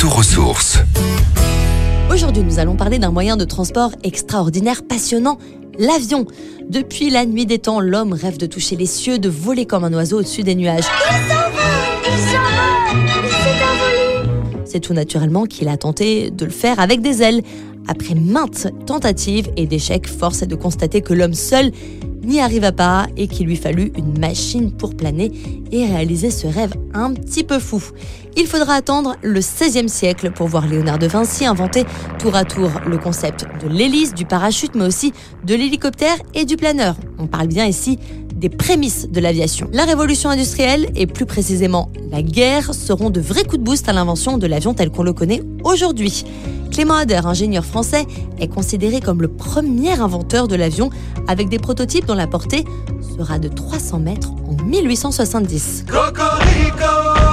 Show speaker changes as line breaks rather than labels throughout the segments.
Retour aux sources.
Aujourd'hui, nous allons parler d'un moyen de transport extraordinaire, passionnant, l'avion. Depuis la nuit des temps, l'homme rêve de toucher les cieux, de voler comme un oiseau au-dessus des nuages.
Il s'envole Il s'envole Il s'est envolé
C'est tout naturellement qu'il a tenté de le faire avec des ailes. Après maintes tentatives et d'échecs, force est de constater que l'homme seul n'y arriva pas et qu'il lui fallut une machine pour planer et réaliser ce rêve un petit peu fou. Il faudra attendre le XVIe siècle pour voir Léonard de Vinci inventer tour à tour le concept de l'hélice, du parachute, mais aussi de l'hélicoptère et du planeur. On parle bien ici des prémices de l'aviation. La révolution industrielle et plus précisément la guerre seront de vrais coups de boost à l'invention de l'avion tel qu'on le connaît aujourd'hui. Clément Ader, ingénieur français, est considéré comme le premier inventeur de l'avion avec des prototypes dont la portée sera de 300 mètres en 1870. Mais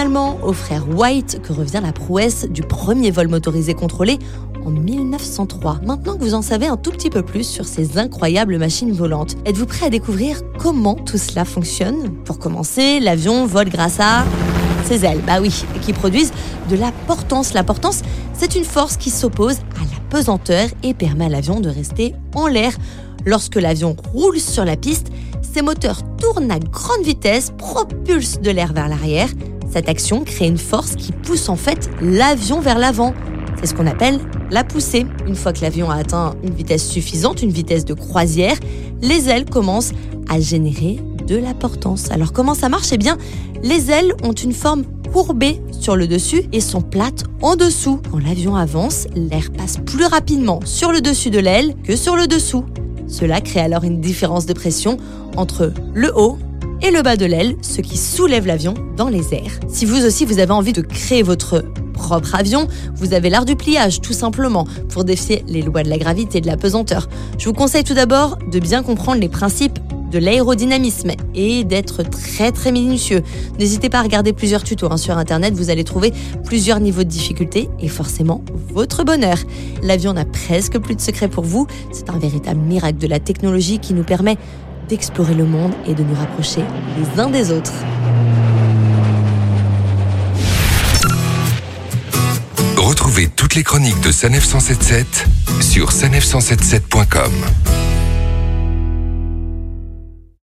finalement au frère White que revient la prouesse du premier vol motorisé contrôlé en 1903. Maintenant que vous en savez un tout petit peu plus sur ces incroyables machines volantes, êtes-vous prêt à découvrir comment tout cela fonctionne? Pour commencer, l'avion vole grâce à ses ailes, bah oui, qui produisent de la portance. La portance, c'est une force qui s'oppose à la pesanteur et permet à l'avion de rester en l'air. Lorsque l'avion roule sur la piste, ses moteurs tournent à grande vitesse, propulsent de l'air vers l'arrière. Cette action crée une force qui pousse en fait l'avion vers l'avant. C'est ce qu'on appelle la poussée. Une fois que l'avion a atteint une vitesse suffisante, une vitesse de croisière, les ailes commencent à générer de la portance. Alors comment ça marche? Eh bien, les ailes ont une forme courbée sur le dessus et sont plates en dessous. Quand l'avion avance, l'air passe plus rapidement sur le dessus de l'aile que sur le dessous. Cela crée alors une différence de pression entre le haut et le bas de l'aile, ce qui soulève l'avion dans les airs. Si vous aussi vous avez envie de créer votre propre avion, vous avez l'art du pliage tout simplement pour défier les lois de la gravité et de la pesanteur. Je vous conseille tout d'abord de bien comprendre les principes de l'aérodynamisme et d'être très très minutieux. N'hésitez pas à regarder plusieurs tutos hein, sur internet, vous allez trouver plusieurs niveaux de difficulté et forcément votre bonheur. L'avion n'a presque plus de secret pour vous, c'est un véritable miracle de la technologie qui nous permet d'explorer le monde et de nous rapprocher les uns des autres.
Retrouvez toutes les chroniques de Sanef 177 sur sanef177.com.